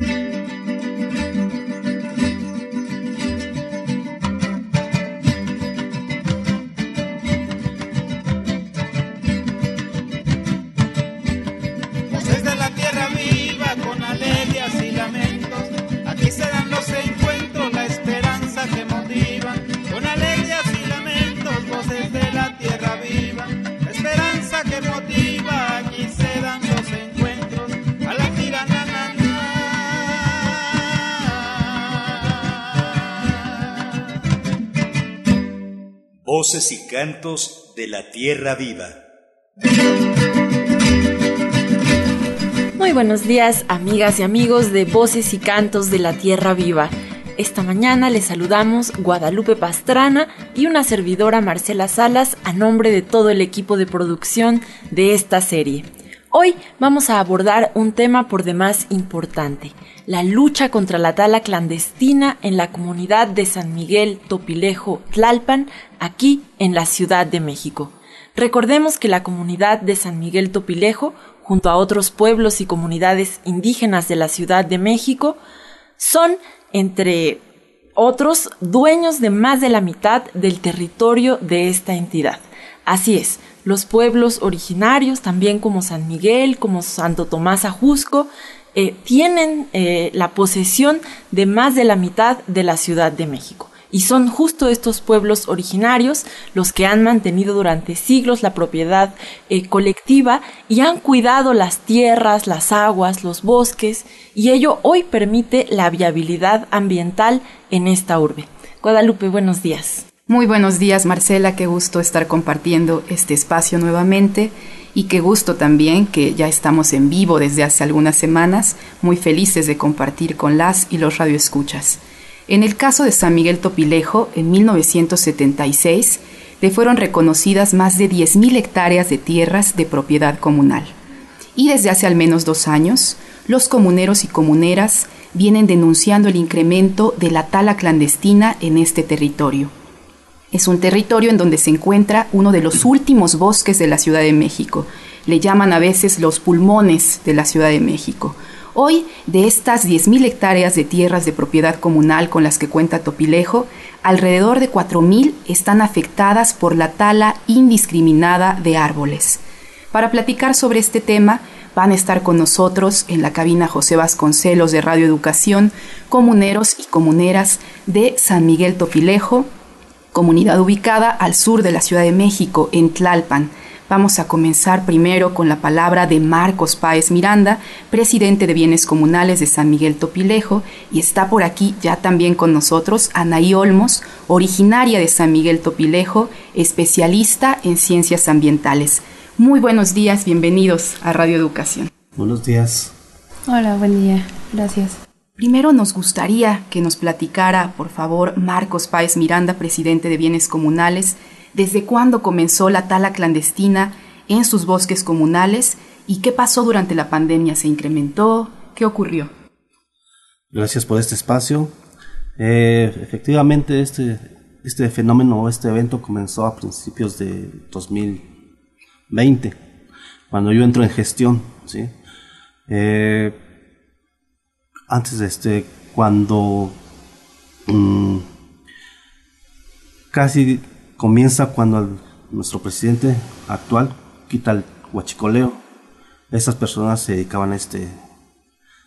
あっ! Cantos de la tierra viva. Muy buenos días, amigas y amigos de Voces y Cantos de la Tierra Viva. Esta mañana les saludamos Guadalupe Pastrana y una servidora Marcela Salas a nombre de todo el equipo de producción de esta serie. Hoy vamos a abordar un tema por demás importante, la lucha contra la tala clandestina en la comunidad de San Miguel Topilejo Tlalpan, aquí en la Ciudad de México. Recordemos que la comunidad de San Miguel Topilejo, junto a otros pueblos y comunidades indígenas de la Ciudad de México, son, entre otros, dueños de más de la mitad del territorio de esta entidad. Así es, los pueblos originarios, también como San Miguel, como Santo Tomás Ajusco, eh, tienen eh, la posesión de más de la mitad de la Ciudad de México. Y son justo estos pueblos originarios los que han mantenido durante siglos la propiedad eh, colectiva y han cuidado las tierras, las aguas, los bosques, y ello hoy permite la viabilidad ambiental en esta urbe. Guadalupe, buenos días. Muy buenos días Marcela, qué gusto estar compartiendo este espacio nuevamente y qué gusto también que ya estamos en vivo desde hace algunas semanas, muy felices de compartir con las y los radioescuchas. En el caso de San Miguel Topilejo, en 1976, le fueron reconocidas más de 10.000 hectáreas de tierras de propiedad comunal. Y desde hace al menos dos años, los comuneros y comuneras vienen denunciando el incremento de la tala clandestina en este territorio es un territorio en donde se encuentra uno de los últimos bosques de la Ciudad de México. Le llaman a veces los pulmones de la Ciudad de México. Hoy, de estas 10.000 hectáreas de tierras de propiedad comunal con las que cuenta Topilejo, alrededor de 4.000 están afectadas por la tala indiscriminada de árboles. Para platicar sobre este tema, van a estar con nosotros en la cabina José Vasconcelos de Radio Educación, comuneros y comuneras de San Miguel Topilejo, comunidad ubicada al sur de la Ciudad de México, en Tlalpan. Vamos a comenzar primero con la palabra de Marcos Páez Miranda, presidente de Bienes Comunales de San Miguel Topilejo, y está por aquí ya también con nosotros Anaí Olmos, originaria de San Miguel Topilejo, especialista en ciencias ambientales. Muy buenos días, bienvenidos a Radio Educación. Buenos días. Hola, buen día, gracias. Primero nos gustaría que nos platicara, por favor, Marcos Páez Miranda, presidente de Bienes Comunales, desde cuándo comenzó la tala clandestina en sus bosques comunales y qué pasó durante la pandemia. ¿Se incrementó? ¿Qué ocurrió? Gracias por este espacio. Eh, efectivamente, este, este fenómeno, este evento comenzó a principios de 2020, cuando yo entro en gestión. ¿sí? Eh, antes de este, cuando mm, casi comienza cuando nuestro presidente actual quita el huachicoleo, esas personas se dedicaban a este,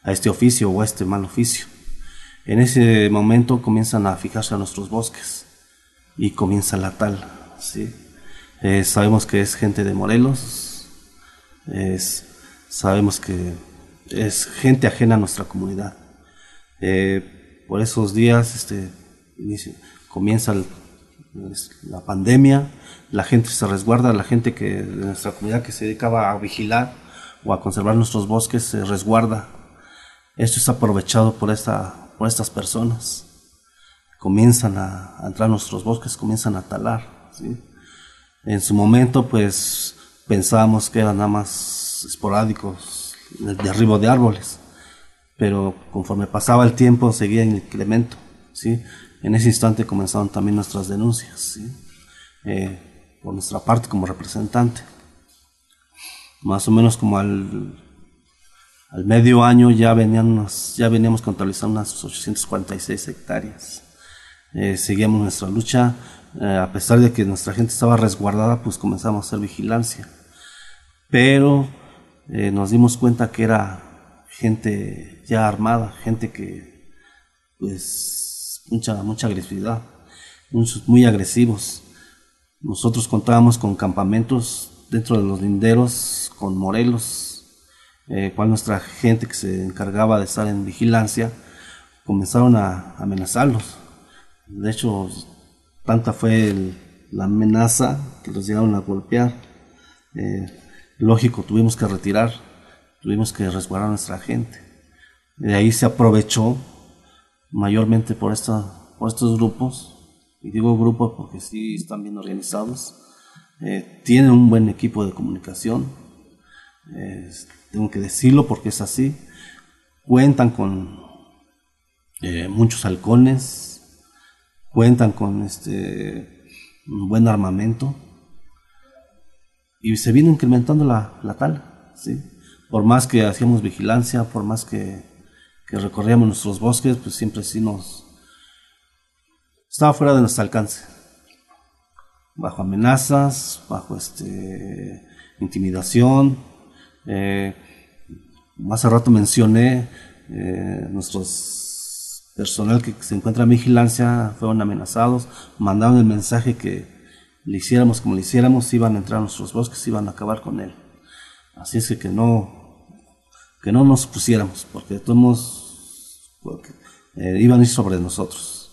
a este oficio o a este mal oficio. En ese momento comienzan a fijarse a nuestros bosques y comienza la tal. ¿sí? Eh, sabemos que es gente de Morelos, sabemos que es gente ajena a nuestra comunidad. Eh, por esos días este, comienza la pandemia, la gente se resguarda, la gente que de nuestra comunidad que se dedicaba a vigilar o a conservar nuestros bosques se resguarda. Esto es aprovechado por, esta, por estas personas. Comienzan a, entrar a nuestros bosques, comienzan a talar. En su momento, pues pensábamos que eran nada más esporádicos el derribo de árboles, pero conforme pasaba el tiempo seguía en incremento, ¿sí? En ese instante comenzaron también nuestras denuncias, ¿sí? Eh, por nuestra parte como representante. Más o menos como al, Al medio año ya, venían ya veníamos contabilizando unas 846 hectáreas. Eh, seguíamos nuestra lucha, eh, a pesar de que nuestra gente estaba resguardada, pues comenzamos a hacer vigilancia. Pero eh, nos dimos cuenta que era gente ya armada, gente que, pues, mucha, mucha agresividad, muchos muy agresivos. Nosotros contábamos con campamentos dentro de los linderos, con morelos, eh, cual nuestra gente que se encargaba de estar en vigilancia comenzaron a amenazarlos. De hecho, tanta fue la amenaza que los llegaron a golpear. Eh, lógico, tuvimos que retirar, tuvimos que resguardar a nuestra gente. De ahí se aprovechó mayormente por, esta, por estos grupos, y digo grupos porque sí están bien organizados, eh, tienen un buen equipo de comunicación, tengo que decirlo porque es así, cuentan con eh, muchos halcones, cuentan con este, un buen armamento, y se viene incrementando la, la tala, ¿sí? Por más que hacíamos vigilancia, por más que, que recorríamos nuestros bosques, pues siempre sí nos... Estaba fuera de nuestro alcance. Bajo amenazas, bajo este, intimidación. Eh, hace rato mencioné eh, nuestros personal que se encuentra en vigilancia fueron amenazados, mandaron el mensaje que le hiciéramos como le hiciéramos, iban a entrar a nuestros bosques, iban a acabar con él. Así es que, no, que no nos pusiéramos, porque todos eh, iban a ir sobre nosotros.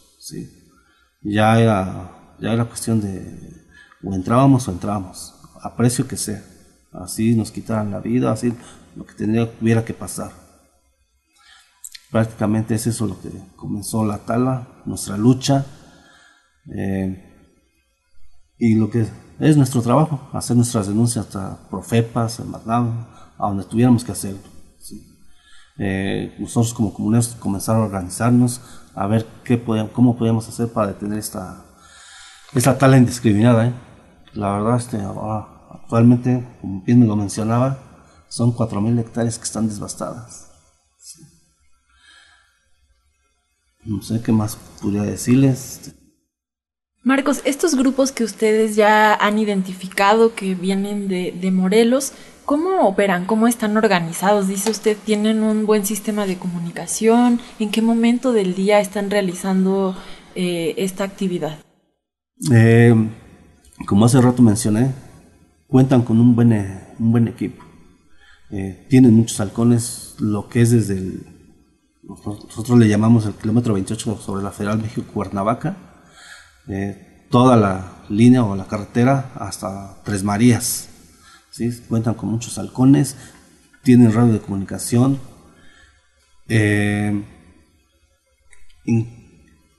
Ya, era, ya era cuestión de o entrábamos o entrábamos, a precio que sea. Así nos quitaran la vida, así lo que tenía, tuviera que pasar. Prácticamente es eso lo que comenzó la tala, nuestra lucha. Eh, y lo que es nuestro trabajo, hacer nuestras denuncias hasta Profepas, el MATNAM, a donde tuviéramos que hacerlo. Eh, nosotros como comunidad comenzar a organizarnos, a ver qué podíamos, cómo podíamos hacer para detener esta, esta tala indiscriminada. ¿eh? La verdad, este, actualmente, como bien me lo mencionaba, son 4.000 hectáreas que están devastadas. No sé qué más podría decirles. Marcos, estos grupos que ustedes ya han identificado que vienen de, Morelos, ¿cómo operan? ¿Cómo están organizados? Dice usted, ¿tienen un buen sistema de comunicación? ¿En qué momento del día están realizando eh, esta actividad? Eh, como hace rato mencioné, cuentan con un buen, buen equipo. Eh, tienen muchos halcones, lo que es desde el, nosotros le llamamos el kilómetro 28 sobre la Federal México-Cuernavaca, toda la línea o la carretera hasta Tres Marías. ¿sí? Cuentan con muchos halcones, tienen radio de comunicación, eh,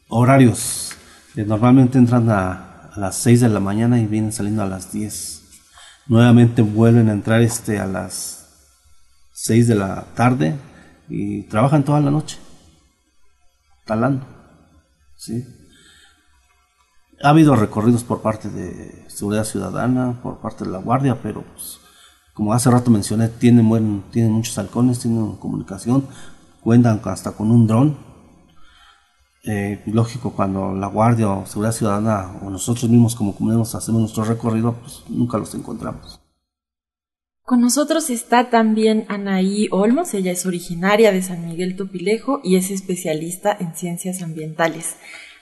horarios. Eh, normalmente entran a, a, las 6 de la mañana y vienen saliendo a las 10. Nuevamente vuelven a entrar este, a las 6 de la tarde y trabajan toda la noche, talando. ¿sí? Ha habido recorridos por parte de Seguridad Ciudadana, por parte de la Guardia, pero pues, como hace rato mencioné, tienen, buen, tienen muchos halcones, tienen comunicación, cuentan hasta con un dron. Eh, lógico, cuando la Guardia o Seguridad Ciudadana o nosotros mismos como comunidad hacemos nuestro recorrido, pues nunca los encontramos. Con nosotros está también Anaí Olmos, ella es originaria de San Miguel Topilejo y es especialista en ciencias ambientales.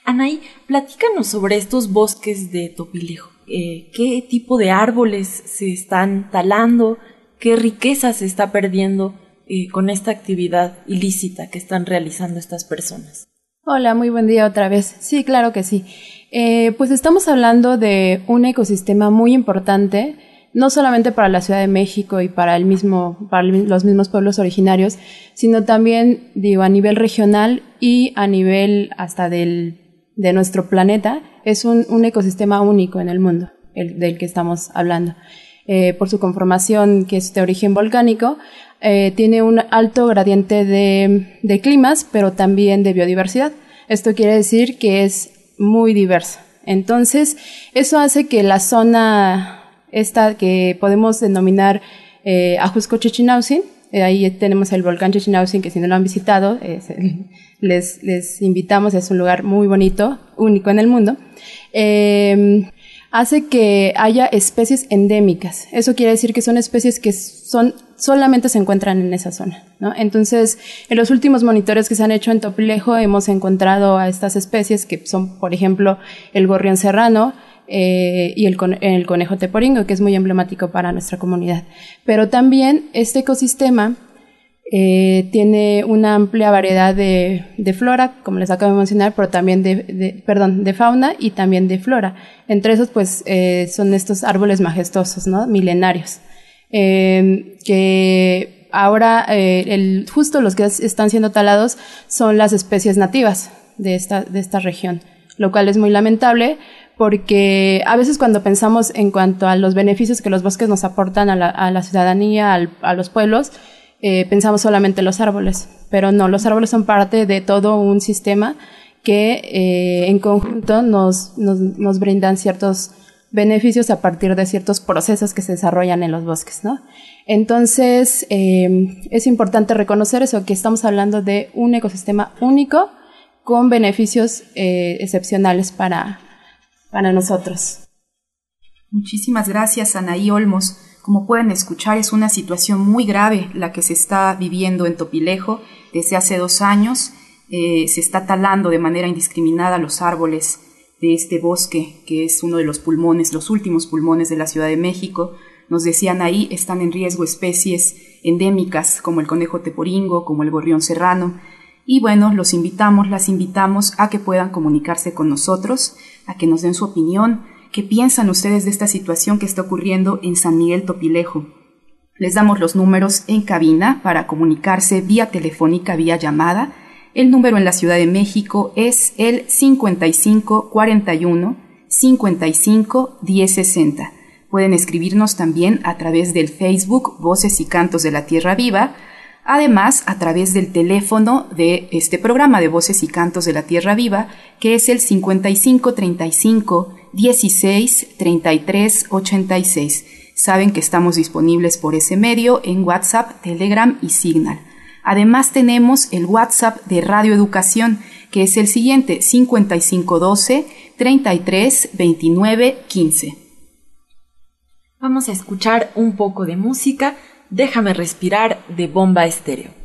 Anaí, platícanos sobre estos bosques de Topilejo. Eh, ¿Qué tipo de árboles se están talando? ¿Qué riqueza se está perdiendo eh, con esta actividad ilícita que están realizando estas personas? Hola, muy buen día otra vez. Sí, claro que sí. Eh, pues estamos hablando de un ecosistema muy importante, no solamente para la Ciudad de México y para el mismo, para los mismos pueblos originarios, sino también, a nivel regional y a nivel hasta del de nuestro planeta es un, ecosistema único en el mundo, el del que estamos hablando. Eh, por su conformación, que es de origen volcánico, eh, tiene un alto gradiente de, de, climas, pero también de biodiversidad. Esto quiere decir que es muy diverso. Entonces, eso hace que la zona esta que podemos denominar eh, Ajusco Chichinautzin, Eh, ahí tenemos el volcán Chichinautzin, que si no lo han visitado, les, invitamos, es un lugar muy bonito, único en el mundo. Eh, hace que haya especies endémicas. Eso quiere decir que son especies que son, solamente se encuentran en esa zona. ¿no? Entonces, en los últimos monitores que se han hecho en Topilejo hemos encontrado a estas especies que son, por ejemplo, el gorrión serrano, eh, y el, el, conejo teporingo, que es muy emblemático para nuestra comunidad. Pero también este ecosistema eh, tiene una amplia variedad de, flora, como les acabo de mencionar, pero también de, perdón, de fauna y también de flora. Entre esos, pues, eh, son estos árboles majestuosos, ¿no? Milenarios. Em, que ahora, eh, el, justo los que están siendo talados son las especies nativas de esta, de esta región, lo cual es muy lamentable porque a veces cuando pensamos en cuanto a los beneficios que los bosques nos aportan a la, a la ciudadanía, a los pueblos, eh, pensamos solamente en los árboles, pero no, los árboles son parte de todo un sistema que eh, en conjunto nos, nos, nos, brindan ciertos beneficios a partir de ciertos procesos que se desarrollan en los bosques, ¿no? Entonces, eh, es importante reconocer eso, que estamos hablando de un ecosistema único con beneficios excepcionales para, para nosotros. Muchísimas gracias, Anaí Olmos. Como pueden escuchar, es una situación muy grave la que se está viviendo en Topilejo desde hace dos años. Eh, se está talando de manera indiscriminada los árboles de este bosque, que es uno de los pulmones, los últimos pulmones de la Ciudad de México. Nos decían ahí, están en riesgo especies endémicas como el conejo teporingo, como el gorrión serrano. Y bueno, los invitamos, las invitamos a que puedan comunicarse con nosotros, a que nos den su opinión, ¿Qué piensan ustedes de esta situación que está ocurriendo en San Miguel Topilejo? Les damos los números en cabina para comunicarse vía telefónica, vía llamada. El número en la Ciudad de México es el 5541 55 1060. Pueden escribirnos también a través del Facebook Voces y Cantos de la Tierra Viva Además, a través del teléfono de este programa de Voces y Cantos de la Tierra Viva, que es el 5535 16 33 86. Saben que estamos disponibles por ese medio en WhatsApp, Telegram y Signal. Además tenemos el WhatsApp de Radio Educación, que es el siguiente 5512 33 29 15. Vamos a escuchar un poco de música Déjame respirar de bomba estéreo.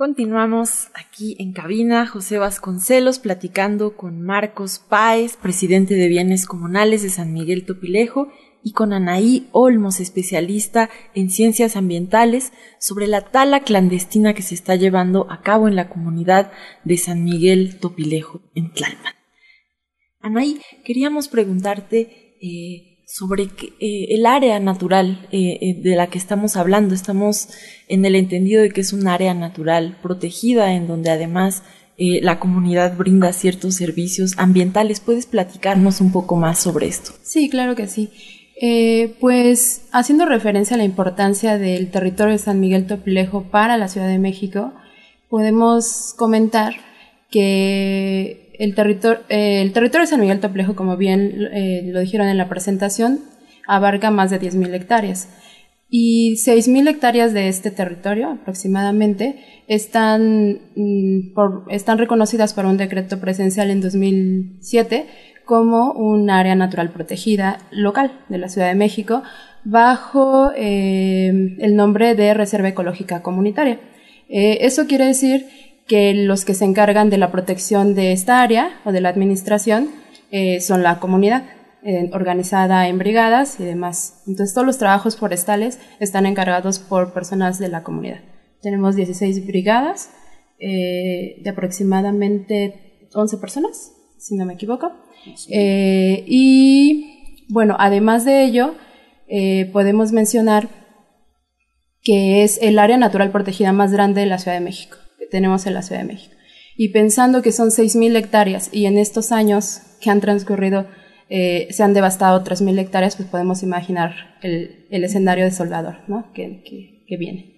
Continuamos aquí en cabina, José Vasconcelos platicando con Marcos Páez, presidente de Bienes Comunales de San Miguel Topilejo, y con Anaí Olmos, especialista en ciencias ambientales, sobre la tala clandestina que se está llevando a cabo en la comunidad de San Miguel Topilejo, en Tlalpan. Anaí, queríamos preguntarte eh, sobre eh, el área natural eh, eh, de la que estamos hablando. Estamos en el entendido de que es un área natural protegida en donde además la comunidad brinda ciertos servicios ambientales. ¿Puedes platicarnos un poco más sobre esto? Sí, claro que sí. pues haciendo referencia a la importancia del territorio de San Miguel Topilejo para la Ciudad de México, podemos comentar que el, territorio, eh, el territorio de San Miguel Toplejo, como bien eh, lo dijeron en la presentación, abarca más de 10.000 hectáreas. Y 6.000 hectáreas de este territorio aproximadamente están, mm, están reconocidas por un decreto presencial en 2007 como un área natural protegida local de la Ciudad de México bajo eh, el nombre de Reserva Ecológica Comunitaria. eso quiere decir que los que se encargan de la protección de esta área o de la administración eh, son la comunidad, eh, organizada en brigadas y demás. Entonces todos los trabajos forestales están encargados por personas de la comunidad. Tenemos 16 brigadas eh, de aproximadamente 11 personas, si no me equivoco. y bueno, además de ello, podemos mencionar que es el área natural protegida más grande de la Ciudad de México tenemos en la Ciudad de México. Y pensando que son 6.000 hectáreas y en estos años que han transcurrido eh, se han devastado 3.000 hectáreas, pues podemos imaginar el, escenario desolador ¿no? que, que, viene.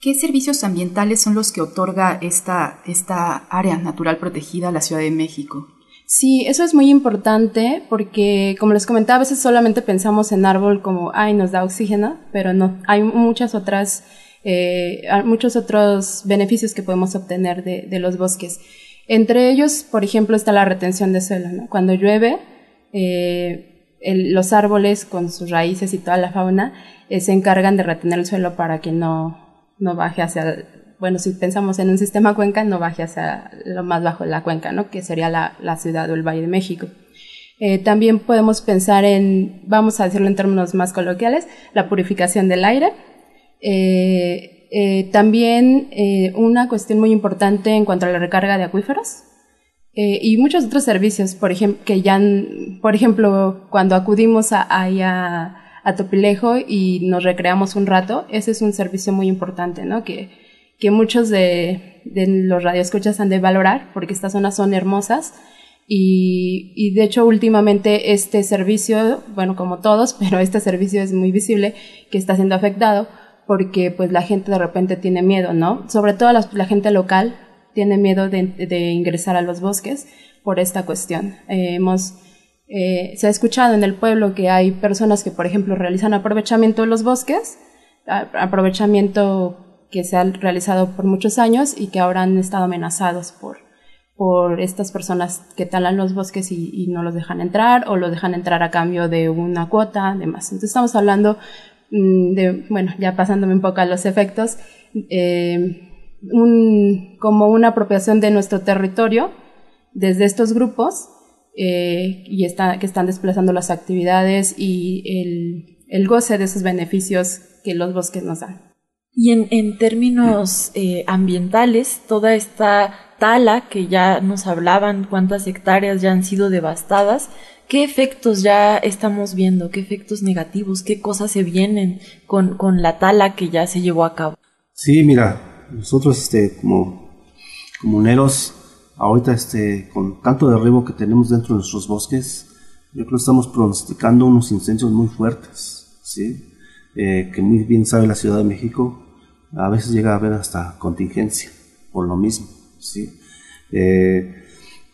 ¿Qué servicios ambientales son los que otorga esta, esta área natural protegida a la Ciudad de México? Sí, eso es muy importante porque, como les comentaba, a veces solamente pensamos en árbol como, ay, nos da oxígeno, pero no, hay muchas otras eh, muchos otros beneficios que podemos obtener de, los bosques. Entre ellos, por ejemplo, está la retención de suelo. Cuando llueve, eh, los árboles con sus raíces y toda la fauna eh, se encargan de retener el suelo para que no, no baje hacia, bueno, si pensamos en un sistema cuenca, no baje hacia lo más bajo de la cuenca, ¿no? que sería la, la ciudad o el Valle de México. También podemos pensar en, vamos a decirlo en términos más coloquiales, la purificación del aire. Eh, eh, también eh, una cuestión muy importante en cuanto a la recarga de acuíferos y muchos otros servicios, por ejemplo, que ya, por ejemplo, cuando acudimos a, a, Topilejo y nos recreamos un rato, ese es un servicio muy importante, ¿no? Que, que muchos de, de los radioescuchas han de valorar porque estas zonas son hermosas y, y, de hecho últimamente este servicio, bueno como todos, pero este servicio es muy visible que está siendo afectado porque pues la gente de repente tiene miedo, ¿no? Sobre todo la, gente local tiene miedo de, ingresar a los bosques por esta cuestión. Eh, hemos, eh, se ha escuchado en el pueblo que hay personas que, por ejemplo, realizan aprovechamiento de los bosques, aprovechamiento que se ha realizado por muchos años y que ahora han estado amenazados por, por estas personas que talan los bosques y, y, no los dejan entrar o los dejan entrar a cambio de una cuota, demás. Entonces estamos hablando de, bueno, ya pasándome un poco a los efectos, eh, como una apropiación de nuestro territorio desde estos grupos eh, y que están desplazando las actividades y el, goce de esos beneficios que los bosques nos dan. Y en, términos eh, ambientales, toda esta tala que ya nos hablaban, cuántas hectáreas ya han sido devastadas, ¿Qué efectos ya estamos viendo? ¿Qué efectos negativos? ¿Qué cosas se vienen con, la tala que ya se llevó a cabo? Sí, mira, nosotros este, como comuneros, ahorita este, con tanto derribo que tenemos dentro de nuestros bosques, yo creo que estamos pronosticando unos incendios muy fuertes, ¿sí? Eh, que muy bien sabe la Ciudad de México, a veces llega a haber hasta contingencia por lo mismo, ¿sí? Eh,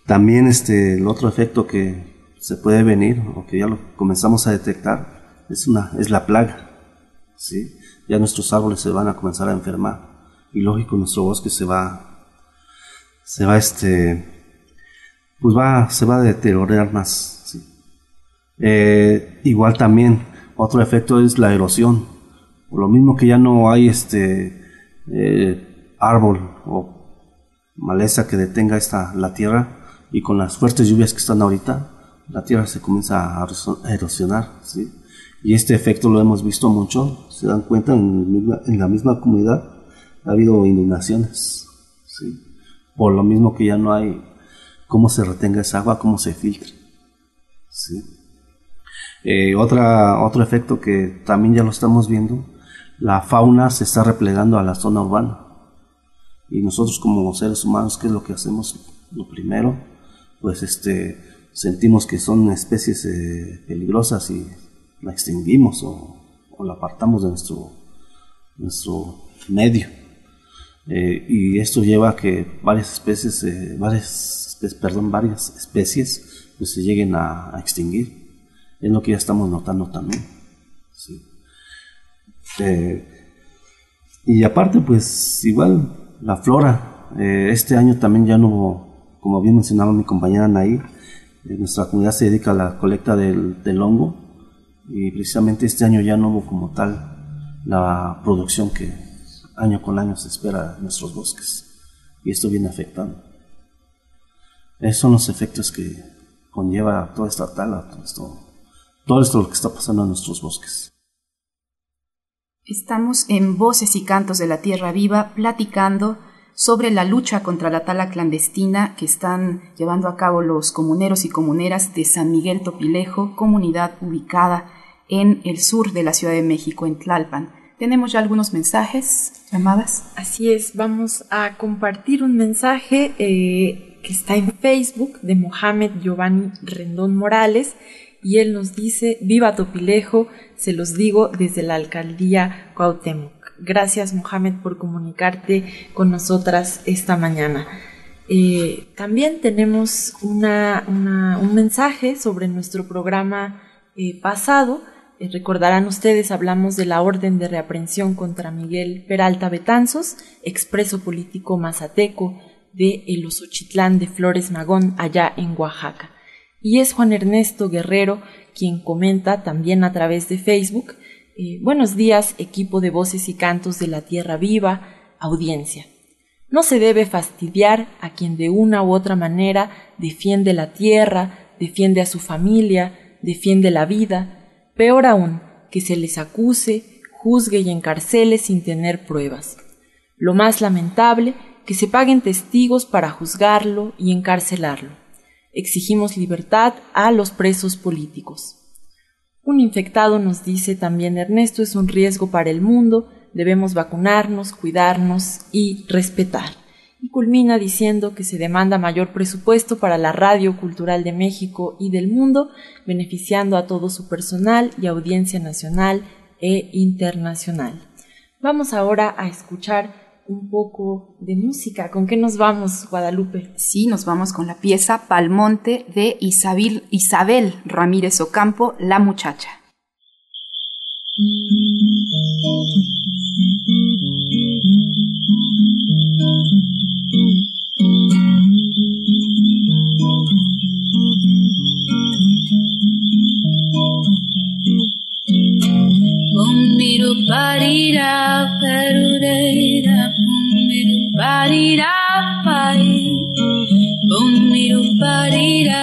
también este, el otro efecto que, se puede venir o que ya lo comenzamos a detectar es una es la plaga sí ya nuestros árboles se van a comenzar a enfermar y lógico nuestro bosque se va se va este pues va se va a deteriorar más. Eh, igual también otro efecto es la erosión. Lo mismo que ya no hay este eh, árbol o maleza que detenga esta, la tierra y con las fuertes lluvias que están ahorita, la tierra se comienza a erosionar. ¿sí? Y este efecto lo hemos visto mucho, se dan cuenta en, la misma comunidad ha habido inundaciones. ¿sí? Por lo mismo que ya no hay cómo se retenga esa agua, cómo se filtre. ¿sí? Eh, otra, otro efecto que también ya lo estamos viendo, la fauna se está replegando a la zona urbana. Y nosotros como seres humanos, ¿qué es lo que hacemos? Lo primero, pues este, sentimos que son especies eh, peligrosas y la extinguimos o, la apartamos de nuestro, nuestro medio. Eh, y esto lleva a que varias especies, varias, perdón, varias especies pues, se lleguen a extinguir es lo que ya estamos notando también. Eh, y aparte, pues igual la flora, eh, este año también ya no como bien mencionaba mi compañera eh, nuestra comunidad se dedica a la colecta del, del, hongo y precisamente este año ya no hubo como tal la producción que año con año se espera en nuestros bosques y esto viene afectando. Esos son los efectos que conlleva toda esta tala, todo esto todo esto lo que está pasando en nuestros bosques. Estamos en Voces y Cantos de la Tierra Viva platicando sobre la lucha contra la tala clandestina que están llevando a cabo los comuneros y comuneras de San Miguel Topilejo, comunidad ubicada en el sur de la Ciudad de México, en Tlalpan. Tenemos ya algunos mensajes, llamadas. Así es, vamos a compartir un mensaje eh, que está en Facebook de Mohamed Giovanni Rendón Morales y él nos dice, viva Topilejo, se los digo desde la alcaldía Cuauhtémoc. Gracias Mohamed por comunicarte con nosotras esta mañana. Eh, también tenemos una, un mensaje sobre nuestro programa eh, pasado. Eh, recordarán ustedes, hablamos de la orden de reaprensión contra Miguel Peralta Betanzos, expreso político mazateco de El Osochitlán de Flores Magón, allá en Oaxaca. Y es Juan Ernesto Guerrero quien comenta también a través de Facebook, eh, buenos días equipo de voces y cantos de la Tierra Viva, audiencia. No se debe fastidiar a quien de una u otra manera defiende la tierra, defiende a su familia, defiende la vida, peor aún, que se les acuse, juzgue y encarcele sin tener pruebas. Lo más lamentable, que se paguen testigos para juzgarlo y encarcelarlo. Exigimos libertad a los presos políticos. Un infectado nos dice también Ernesto es un riesgo para el mundo, debemos vacunarnos, cuidarnos y respetar. Y culmina diciendo que se demanda mayor presupuesto para la Radio Cultural de México y del mundo, beneficiando a todo su personal y audiencia nacional e internacional. Vamos ahora a escuchar un poco de música. ¿Con qué nos vamos, Guadalupe? Sí, nos vamos con la pieza Palmonte de Isabel, Isabel Ramírez Ocampo, La Muchacha. Parira perureira pumiru parira pai pumiru parira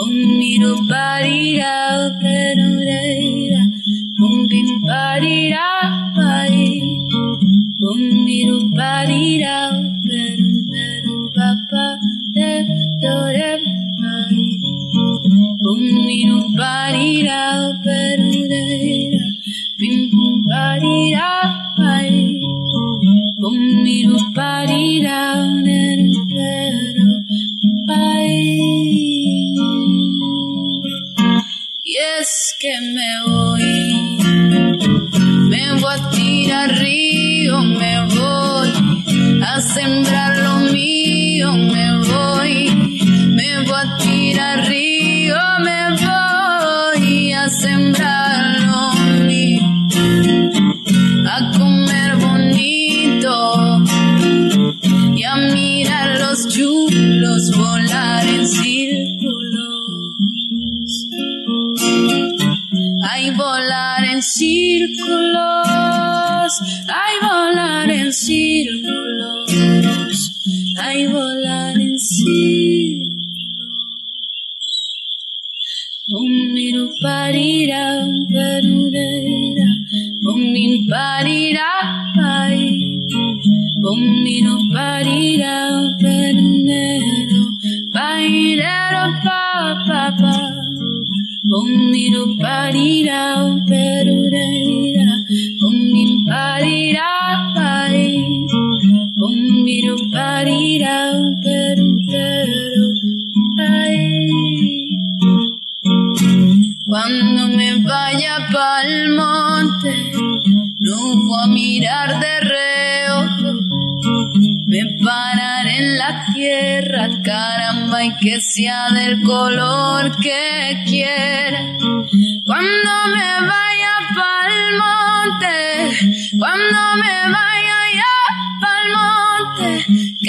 pompim parira pai. Pomiro parira peru peru papá. Me pararé en la tierra, caramba, y que sea del color que quiera. Cuando me vaya pa'l monte, cuando me vaya ya pa'l monte,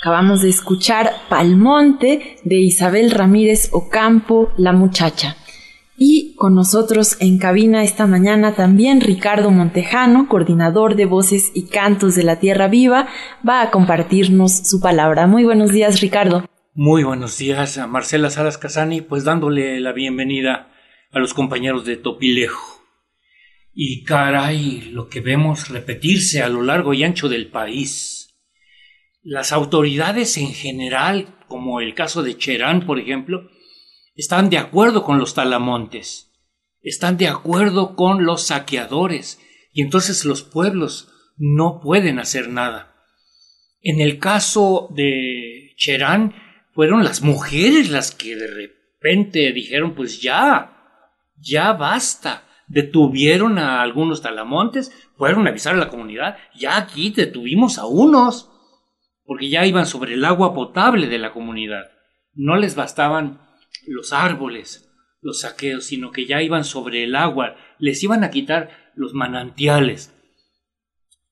Acabamos de escuchar Palmonte de Isabel Ramírez Ocampo, la muchacha. Y con nosotros en cabina esta mañana también Ricardo Montejano, coordinador de voces y cantos de la Tierra Viva, va a compartirnos su palabra. Muy buenos días, Ricardo. Muy buenos días a Marcela Salas Casani, pues dándole la bienvenida a los compañeros de Topilejo. Y caray, lo que vemos repetirse a lo largo y ancho del país. Las autoridades en general, como el caso de Cherán, por ejemplo, están de acuerdo con los talamontes, están de acuerdo con los saqueadores, y entonces los pueblos no pueden hacer nada. En el caso de Cherán, fueron las mujeres las que de repente dijeron, pues ya, ya basta. Detuvieron a algunos talamontes, fueron a avisar a la comunidad, ya aquí detuvimos a unos, porque ya iban sobre el agua potable de la comunidad. No les bastaban los árboles, los saqueos, sino que ya iban sobre el agua, les iban a quitar los manantiales.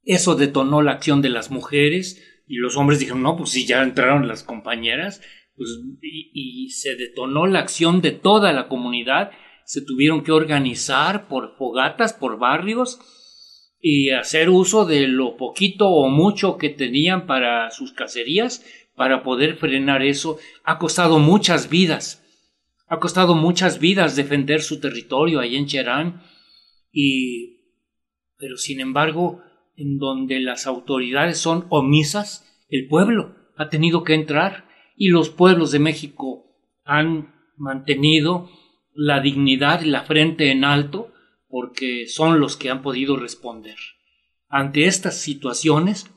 Eso detonó la acción de las mujeres, y los hombres dijeron, no, pues si ya entraron las compañeras, pues, y, se detonó la acción de toda la comunidad, se tuvieron que organizar por fogatas, por barrios, y hacer uso de lo poquito o mucho que tenían para sus cacerías, para poder frenar eso, ha costado muchas vidas. Ha costado muchas vidas defender su territorio ahí en Cherán, y pero sin embargo en donde las autoridades son omisas, el pueblo ha tenido que entrar y los pueblos de México han mantenido la dignidad y la frente en alto porque son los que han podido responder. Ante estas situaciones,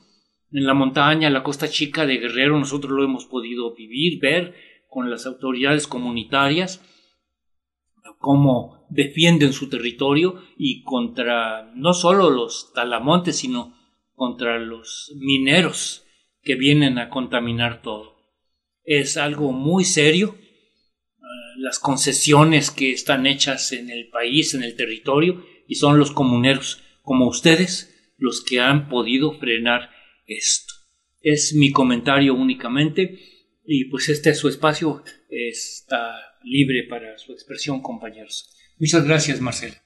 en la montaña, la costa chica de Guerrero, nosotros lo hemos podido vivir, ver con las autoridades comunitarias, cómo defienden su territorio y contra no solo los talamontes, sino contra los mineros que vienen a contaminar todo. Es algo muy serio. Las concesiones que están hechas en el país, en el territorio, y son los comuneros, como ustedes, los que han podido frenar esto. Es mi comentario únicamente y pues este es su espacio, está libre para su expresión, compañeros. Muchas gracias, Marcela.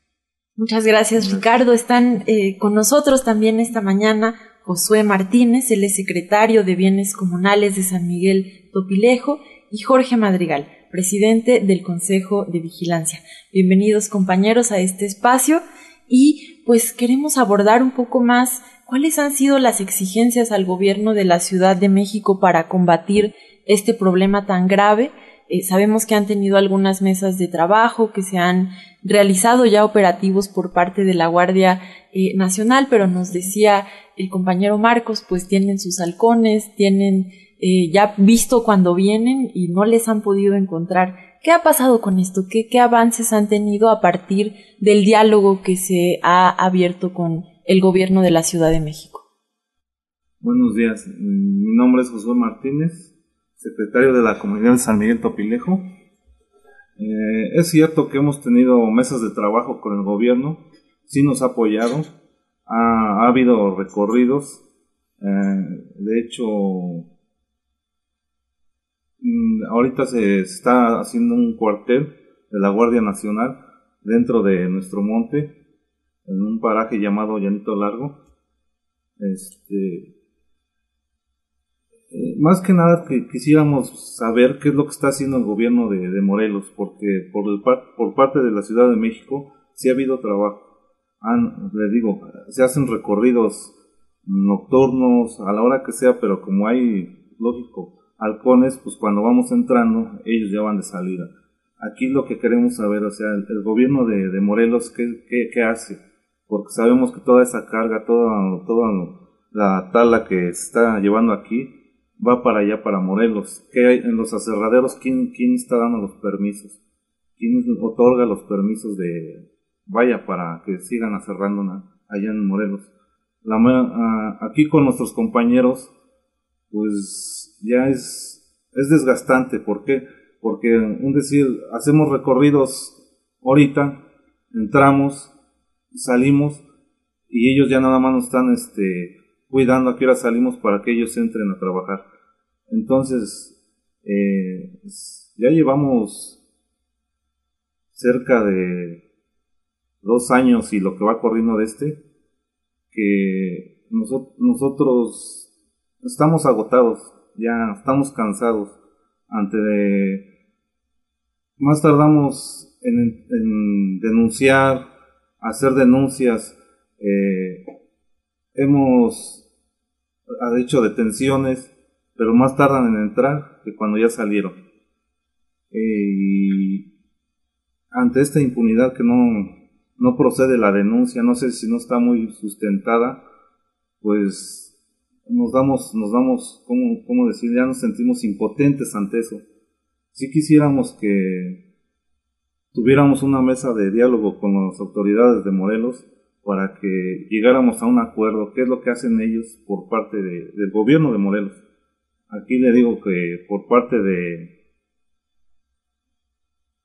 Muchas gracias, Ricardo. Están eh, con nosotros también esta mañana Josué Martínez, el secretario de Bienes Comunales de San Miguel Topilejo, y Jorge Madrigal, presidente del Consejo de Vigilancia. Bienvenidos, compañeros, a este espacio y pues queremos abordar un poco más cuáles han sido las exigencias al gobierno de la Ciudad de México para combatir este problema tan grave eh, sabemos que han tenido algunas mesas de trabajo, que se han realizado ya operativos por parte de la Guardia eh, Nacional, pero nos decía el compañero Marcos, pues tienen sus halcones, tienen eh, ya visto cuando vienen y no les han podido encontrar. ¿Qué ha pasado con esto? ¿Qué, ¿Qué avances han tenido a partir del diálogo que se ha abierto con el gobierno de la Ciudad de México? Buenos días, mi nombre es Josué Martínez, secretario de la comunidad de San Miguel Topilejo. Eh, es cierto que hemos tenido mesas de trabajo con el gobierno, sí nos ha apoyado, ha, habido recorridos, eh, de hecho, ahorita se está haciendo un cuartel de la Guardia Nacional dentro de nuestro monte, en un paraje llamado Llanito Largo. Este, eh, más que nada que quisiéramos saber qué es lo que está haciendo el gobierno de, Morelos, porque por, el por parte de la Ciudad de México sí ha habido trabajo. le digo, se hacen recorridos nocturnos a la hora que sea, pero como hay, lógico, halcones, pues cuando vamos entrando, ellos ya van de salida. Aquí lo que queremos saber, o sea, el, gobierno de, Morelos, ¿qué, ¿qué, hace? Porque sabemos que toda esa carga, toda, la tala que está llevando aquí, va para allá, para Morelos. ¿Qué hay en los aserraderos? ¿Quién, quién está dando los permisos? ¿Quién otorga los permisos de, vaya, para que sigan aserrando allá en Morelos? La, ah, aquí con nuestros compañeros, pues ya es, es desgastante. ¿Por qué? Porque, un decir, hacemos recorridos ahorita, entramos, salimos, y ellos ya nada más nos están, este, cuidando a qué hora salimos para que ellos entren a trabajar. Entonces, eh, ya llevamos cerca de dos años y lo que va corriendo de este, que nosotros estamos agotados, ya estamos cansados ante más tardamos en, denunciar, hacer denuncias, eh, hemos ha hecho detenciones, pero más tardan en entrar que cuando ya salieron. Eh, y ante esta impunidad que no, no procede la denuncia, no sé si no está muy sustentada, pues nos damos, nos damos, ¿cómo, cómo decir? Ya nos sentimos impotentes ante eso. Si quisiéramos que tuviéramos una mesa de diálogo con las autoridades de Morelos, para que llegáramos a un acuerdo, qué es lo que hacen ellos por parte del gobierno de Morelos. Aquí le digo que por parte de,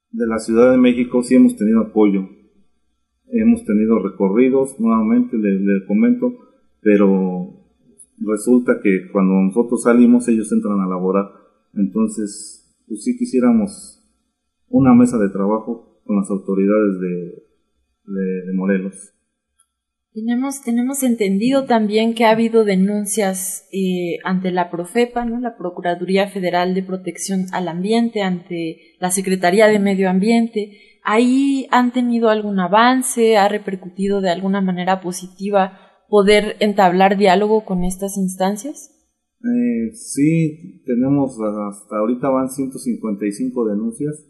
de la Ciudad de México sí hemos tenido apoyo, hemos tenido recorridos, nuevamente le, comento, pero resulta que cuando nosotros salimos ellos entran a laborar, entonces pues sí quisiéramos una mesa de trabajo con las autoridades de Morelos. Tenemos, tenemos entendido también que ha habido denuncias eh, ante la Profepa, ¿no? la Procuraduría Federal de Protección al Ambiente, ante la Secretaría de Medio Ambiente. ¿Ahí han tenido algún avance? ¿Ha repercutido de alguna manera positiva poder entablar diálogo con estas instancias? Eh, sí, tenemos hasta ahorita van 155 denuncias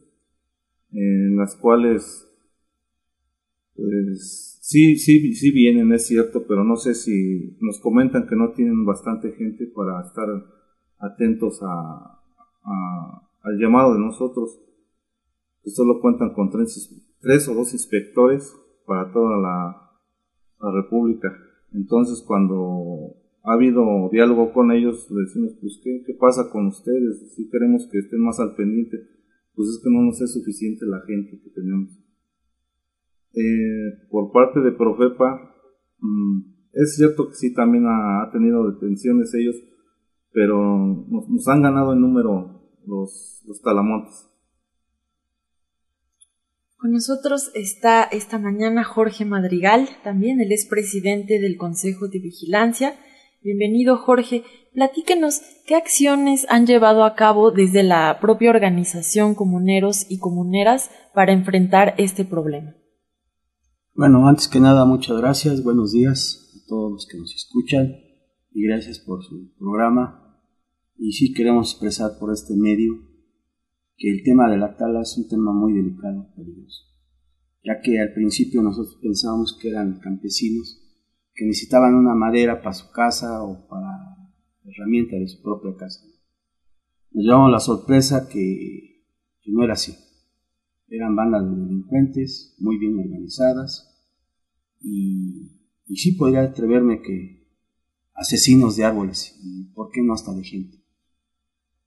en las cuales Pues sí, sí, sí vienen, es cierto, pero no sé si nos comentan que no tienen bastante gente para estar atentos a, al llamado de nosotros. Que solo cuentan con tres, o dos inspectores para toda la República. Entonces, cuando ha habido diálogo con ellos, le decimos, pues, ¿qué, ¿qué, pasa con ustedes? Si queremos que estén más al pendiente, pues es que no nos es suficiente la gente que tenemos. Eh, por parte de Profepa, mmm, es cierto que sí también ha, tenido detenciones ellos, pero nos, nos, han ganado en número los, los talamontes. Con nosotros está esta mañana Jorge Madrigal, también él es presidente del Consejo de Vigilancia. Bienvenido Jorge, platíquenos qué acciones han llevado a cabo desde la propia organización Comuneros y Comuneras para enfrentar este problema. Bueno, antes que nada, muchas gracias, buenos días a todos los que nos escuchan y gracias por su programa. Y sí queremos expresar por este medio que el tema de la tala es un tema muy delicado, peligroso, ya que al principio nosotros pensábamos que eran campesinos que necesitaban una madera para su casa o para herramienta de su propia casa. Nos llevamos la sorpresa que, que no era así. Eran bandas de delincuentes muy bien organizadas y, y sí podría atreverme que asesinos de árboles y por qué no hasta de gente.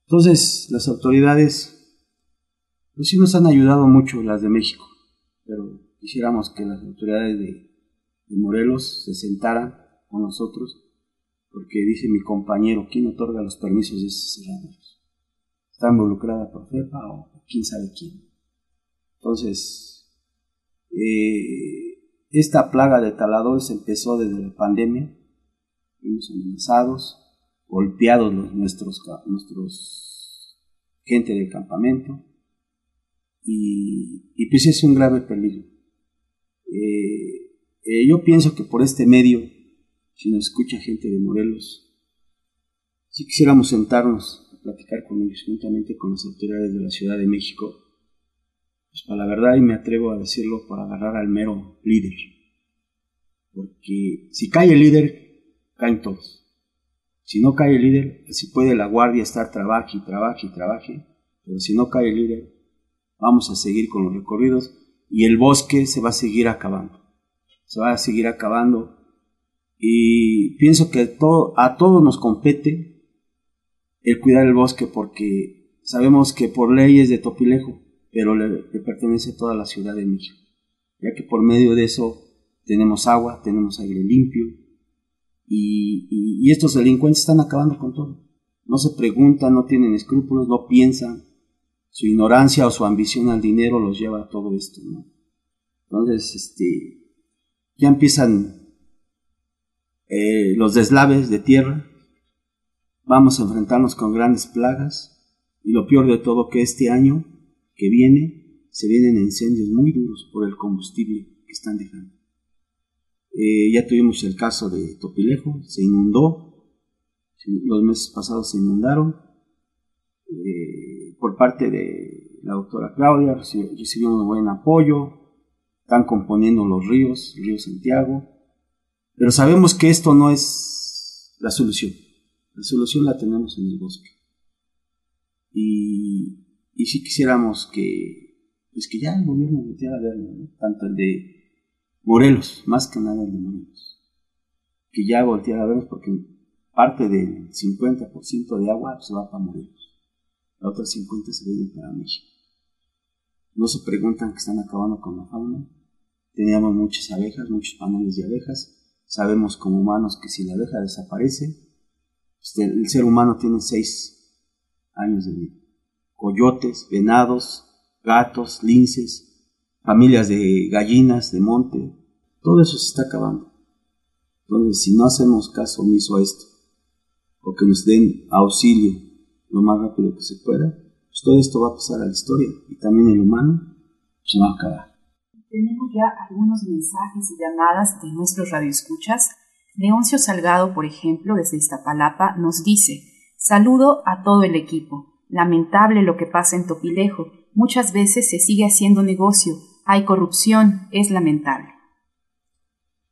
Entonces las autoridades pues sí nos han ayudado mucho las de México, pero quisiéramos que las autoridades de, Morelos se sentaran con nosotros, porque dice mi compañero, ¿quién otorga los permisos de esos cerraderos? ¿Está involucrada por FEPA o quién sabe quién? Entonces, eh, esta plaga de taladores empezó desde la pandemia, fuimos amenazados, golpeados los, nuestros, nuestros gente del campamento, y, pues es un grave peligro. Eh, eh, yo pienso que por este medio, si nos escucha gente de Morelos, si quisiéramos sentarnos a platicar con ellos juntamente con las autoridades de la Ciudad de México, pues para la verdad, y me atrevo a decirlo, para agarrar al mero líder. Porque si cae el líder, caen todos. Si no cae el líder, si puede la guardia estar trabaje y trabaje y trabaje, pero si no cae el líder, vamos a seguir con los recorridos y el bosque se va a seguir acabando. Se va a seguir acabando y pienso que a todos nos compete el cuidar el bosque porque sabemos que por ley es de Topilejo, pero le, pertenece a toda la Ciudad de México, ya que por medio de eso tenemos agua, tenemos aire limpio y estos delincuentes están acabando con todo. No se preguntan, no tienen escrúpulos, no piensan, su ignorancia o su ambición al dinero los lleva a todo esto, ¿no? Entonces, este, ya empiezan eh, los deslaves de tierra, vamos a enfrentarnos con grandes plagas y lo peor de todo que este año que viene se vienen incendios muy duros por el combustible que están dejando. Eh, ya tuvimos el caso de Topilejo, se inundó, los meses pasados se inundaron, eh, parte de la doctora Claudia, recibió un buen apoyo, están componiendo los ríos, el río Santiago, pero sabemos que esto no es la solución, la solución la tenemos en el bosque. Y, y si quisiéramos que, pues que ya el gobierno volteara a verlo, tanto el de Morelos, más que nada el de Morelos, que ya volteara a verlos porque parte del 50% de agua se va para Morelos la otra 50 se vienen para México. No se preguntan que están acabando con la fauna. Teníamos muchas abejas, muchos paneles de abejas. Sabemos como humanos que si la abeja desaparece, este, el ser humano tiene 6 años de vida. Coyotes, venados, gatos, linces, familias de gallinas, de monte, todo eso se está acabando. Entonces, si no hacemos caso omiso a esto, o que nos den auxilio lo más rápido que se pueda, pues todo esto va a pasar a la historia y también el humano se va a acabar. Tenemos ya algunos mensajes y llamadas de nuestros radioescuchas. Leoncio Salgado, por ejemplo, desde Iztapalapa, nos dice, saludo a todo el equipo. Lamentable lo que pasa en Topilejo. Muchas veces se sigue haciendo negocio. Hay corrupción. Es lamentable.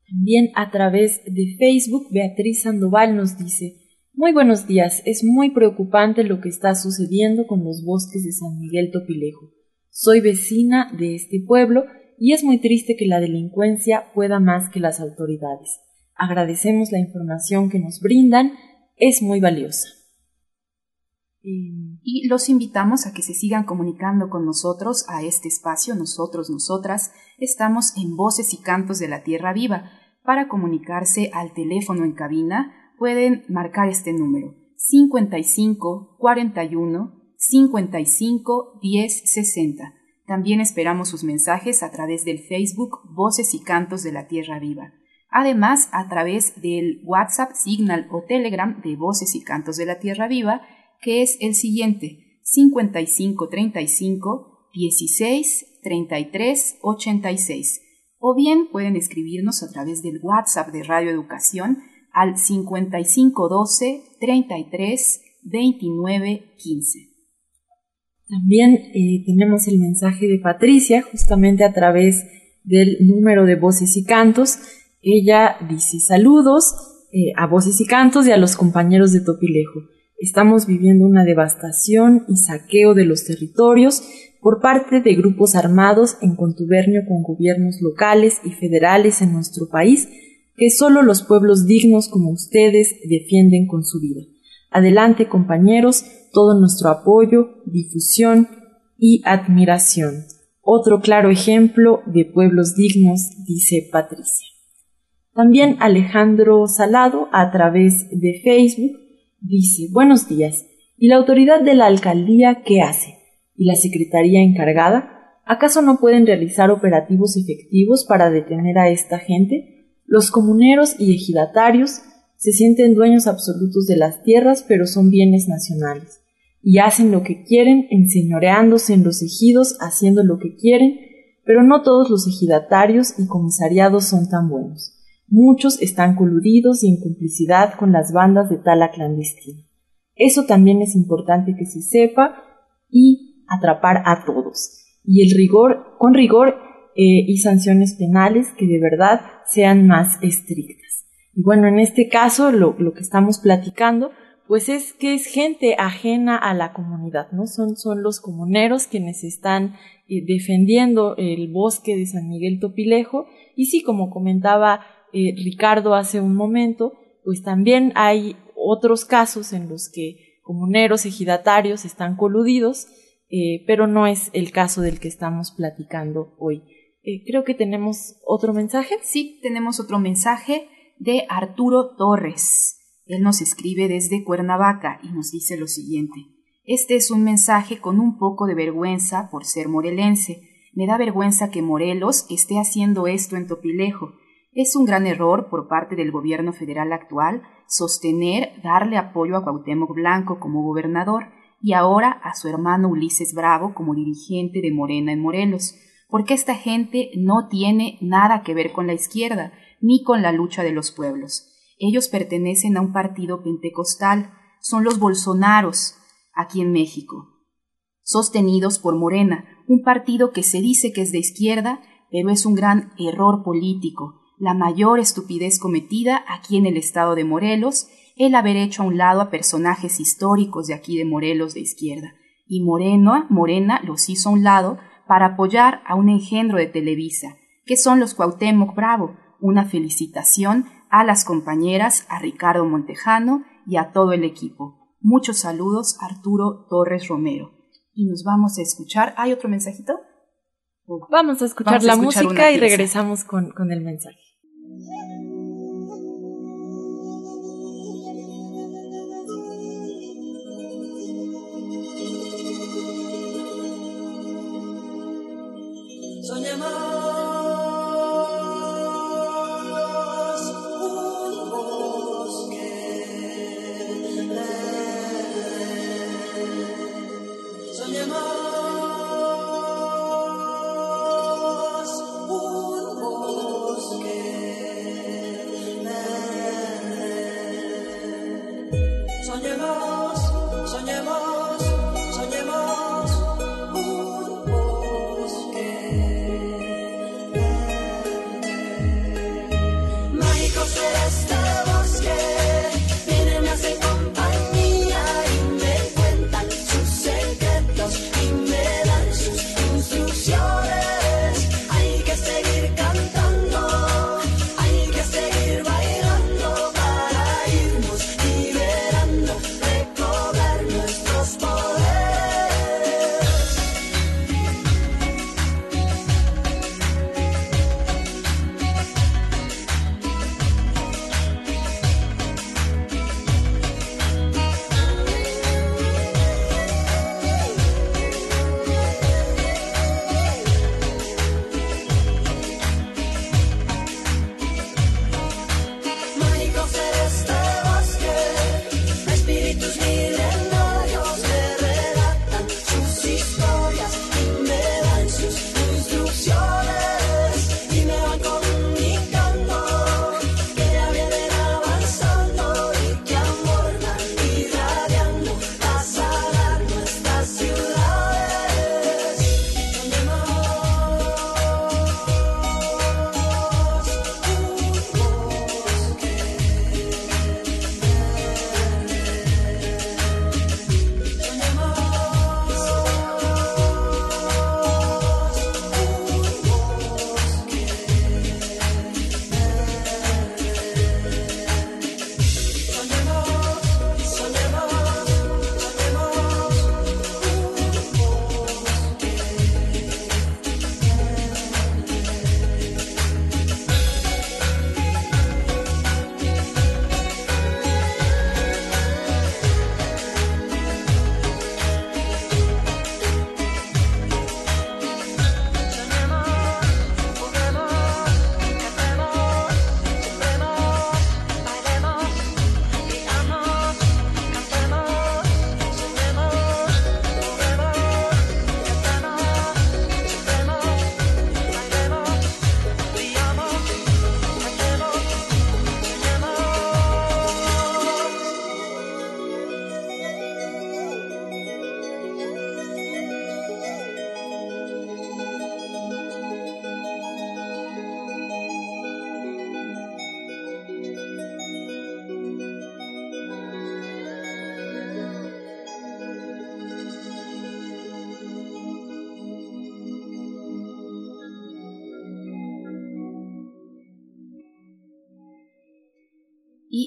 También a través de Facebook, Beatriz Sandoval nos dice, muy buenos días, es muy preocupante lo que está sucediendo con los bosques de San Miguel Topilejo. Soy vecina de este pueblo y es muy triste que la delincuencia pueda más que las autoridades. Agradecemos la información que nos brindan, es muy valiosa. Y los invitamos a que se sigan comunicando con nosotros a este espacio, nosotros, nosotras. Estamos en Voces y Cantos de la Tierra Viva. Para comunicarse al teléfono en cabina pueden marcar este número 55 41 55 10 60. También esperamos sus mensajes a través del Facebook Voces y Cantos de la Tierra Viva. Además, a través del WhatsApp, Signal o Telegram de Voces y Cantos de la Tierra Viva, que es el siguiente 5535 16 33 86. O bien pueden escribirnos a través del WhatsApp de Radio Educación al 5512 33 29 15. También eh, tenemos el mensaje de Patricia, justamente a través del número de voces y cantos. Ella dice saludos eh, a voces y cantos y a los compañeros de Topilejo. Estamos viviendo una devastación y saqueo de los territorios por parte de grupos armados en contubernio con gobiernos locales y federales en nuestro país que solo los pueblos dignos como ustedes defienden con su vida. Adelante compañeros, todo nuestro apoyo, difusión y admiración. Otro claro ejemplo de pueblos dignos, dice Patricia. También Alejandro Salado, a través de Facebook, dice, buenos días. ¿Y la autoridad de la alcaldía qué hace? ¿Y la secretaría encargada? ¿Acaso no pueden realizar operativos efectivos para detener a esta gente? Los comuneros y ejidatarios se sienten dueños absolutos de las tierras, pero son bienes nacionales y hacen lo que quieren, enseñoreándose en los ejidos, haciendo lo que quieren, pero no todos los ejidatarios y comisariados son tan buenos. Muchos están coludidos y en complicidad con las bandas de tala clandestina. Eso también es importante que se sepa y atrapar a todos. Y el rigor, con rigor eh, y sanciones penales que de verdad sean más estrictas. Y bueno, en este caso lo, lo que estamos platicando pues es que es gente ajena a la comunidad, ¿no? Son, son los comuneros quienes están eh, defendiendo el bosque de San Miguel Topilejo y sí, como comentaba eh, Ricardo hace un momento, pues también hay otros casos en los que comuneros, ejidatarios están coludidos, pero no es el caso del que estamos platicando hoy. Creo que tenemos otro mensaje. Sí, tenemos otro mensaje de Arturo Torres. Él nos escribe desde Cuernavaca y nos dice lo siguiente. Este es un mensaje con un poco de vergüenza por ser morelense. Me da vergüenza que Morelos esté haciendo esto en Topilejo. Es un gran error por parte del gobierno federal actual sostener darle apoyo a Cuauhtémoc Blanco como gobernador y ahora a su hermano Ulises Bravo como dirigente de Morena en Morelos, porque esta gente no tiene nada que ver con la izquierda ni con la lucha de los pueblos. Ellos pertenecen a un partido pentecostal, son los Bolsonaros, aquí en México, sostenidos por Morena, un partido que se dice que es de izquierda, pero es un gran error político, la mayor estupidez cometida aquí en el estado de Morelos, el haber hecho a un lado a personajes históricos de aquí de Morelos de izquierda. Y Moreno, Morena los hizo a un lado para apoyar a un engendro de Televisa, que son los Cuauhtémoc Bravo. Una felicitación a las compañeras, a Ricardo Montejano y a todo el equipo. Muchos saludos, Arturo Torres Romero. Y nos vamos a escuchar. ¿Hay otro mensajito? Vamos a escuchar la música y regresamos con, con el mensaje.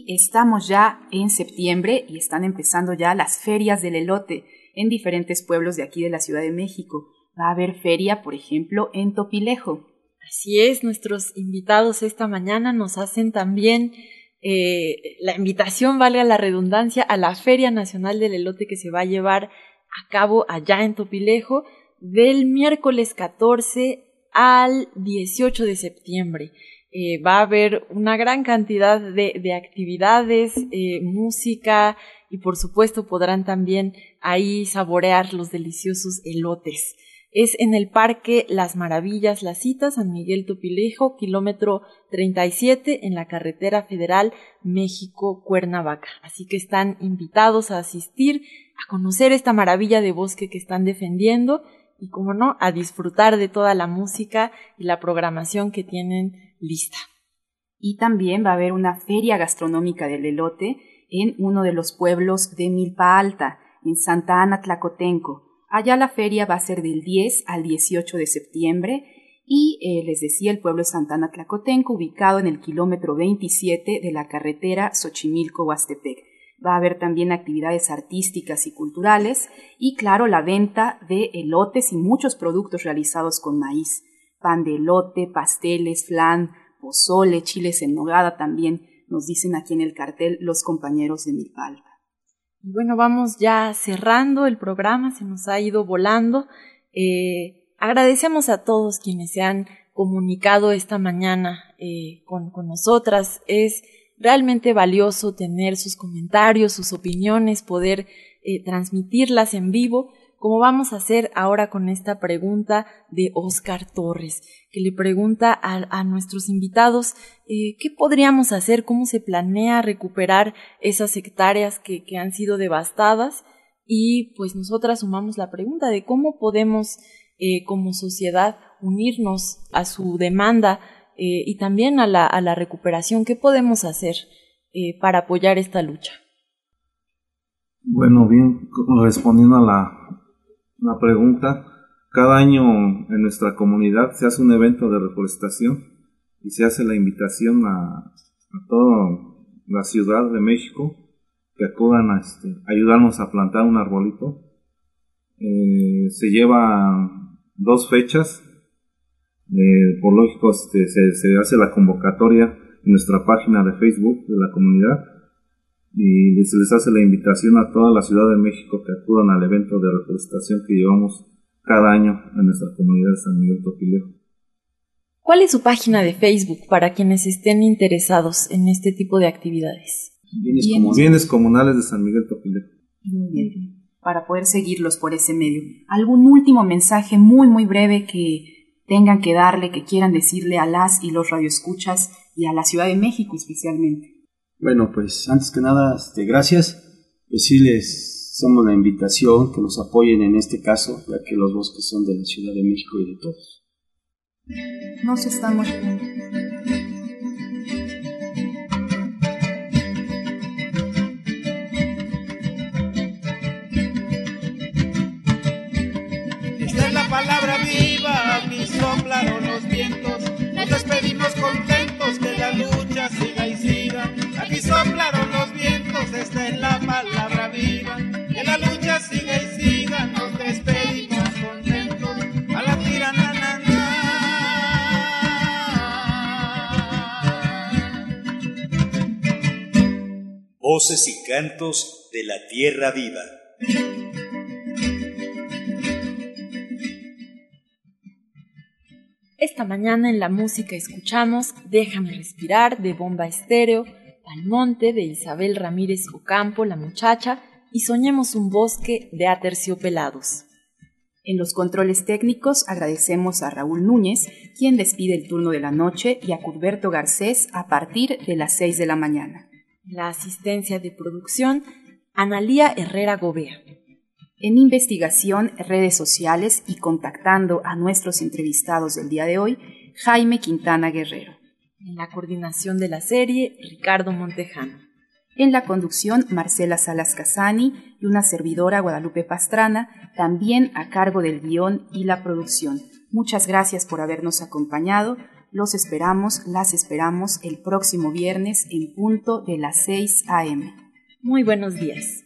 Estamos ya en septiembre y están empezando ya las ferias del elote en diferentes pueblos de aquí de la Ciudad de México. Va a haber feria, por ejemplo, en Topilejo. Así es, nuestros invitados esta mañana nos hacen también eh, la invitación, valga la redundancia, a la Feria Nacional del Elote que se va a llevar a cabo allá en Topilejo del miércoles 14 al 18 de septiembre. Eh, va a haber una gran cantidad de, actividades, eh, música y por supuesto podrán también ahí saborear los deliciosos elotes. Es en el Parque Las Maravillas, La Cita, San Miguel Topilejo, kilómetro 37 en la carretera federal México-Cuernavaca. Así que están invitados a asistir, a conocer esta maravilla de bosque que están defendiendo y, como no, a disfrutar de toda la música y la programación que tienen lista. Y también va a haber una feria gastronómica del elote en uno de los pueblos de Milpa Alta, en Santa Ana Tlacotenco. Allá la feria va a ser del 10 al 18 de septiembre y eh, les decía el pueblo de Santa Ana Tlacotenco, ubicado en el kilómetro 27 de la carretera Xochimilco-Huastepec. Va a haber también actividades artísticas y culturales y, claro, la venta de elotes y muchos productos realizados con maíz. Pan de elote, pasteles, flan, pozole, chiles en nogada también, nos dicen aquí en el cartel los compañeros de Milpalta. Y bueno, vamos ya cerrando el programa, se nos ha ido volando. Eh, agradecemos a todos quienes se han comunicado esta mañana eh, con, con nosotras. Es realmente valioso tener sus comentarios, sus opiniones, poder eh, transmitirlas en vivo, como vamos a hacer ahora con esta pregunta de Oscar Torres, que le pregunta a, nuestros invitados eh, qué podríamos hacer, cómo se planea recuperar esas hectáreas que, han sido devastadas y pues nosotras sumamos la pregunta de cómo podemos eh, como sociedad unirnos a su demanda eh, y también a la, a la, recuperación. ¿Qué podemos hacer para apoyar esta lucha? Bueno, bien, respondiendo a la, la, pregunta, cada año en nuestra comunidad se hace un evento de reforestación y se hace la invitación a, a toda la Ciudad de México que acudan a este, ayudarnos a plantar un arbolito. Eh, se lleva dos fechas, eh, por lógico, este, se, hace la convocatoria en nuestra página de Facebook de la comunidad y se les hace la invitación a toda la Ciudad de México que acudan al evento de reforestación que llevamos cada año en nuestra comunidad de San Miguel Topilejo. ¿Cuál es su página de Facebook para quienes estén interesados en este tipo de actividades? Bienes, comunales de San Miguel Topilejo. Muy bien. Para poder seguirlos por ese medio. ¿Algún último mensaje muy, muy breve que tengan que darle, que quieran decirle a las y los radioescuchas y a la Ciudad de México especialmente? Bueno, pues antes que nada, este, gracias. Decirles, somos la invitación, que nos apoyen en este caso, ya que los bosques son de la Ciudad de México y de todos. Nos estamos Esta Voces y cantos de la tierra viva. Esta mañana en la música escuchamos Déjame respirar de Bomba Estéreo, Palmonte de Isabel Ramírez Ocampo, La Muchacha, y Soñemos un bosque de Aterciopelados. En los controles técnicos agradecemos a Raúl Núñez, quien despide el turno de la noche, y a Curberto Garcés a partir de las 6 de la mañana. La asistencia de producción, Analía Herrera Gobea en investigación, redes sociales y contactando a nuestros entrevistados del día de hoy, Jaime Quintana Guerrero. En la coordinación de la serie, Ricardo Montejano. En la conducción, Marcela Salas Casani y una servidora Guadalupe Pastrana, también a cargo del guion y la producción. Muchas gracias por habernos acompañado. Los esperamos, las esperamos el próximo viernes en punto de las 6 a.m. Muy buenos días.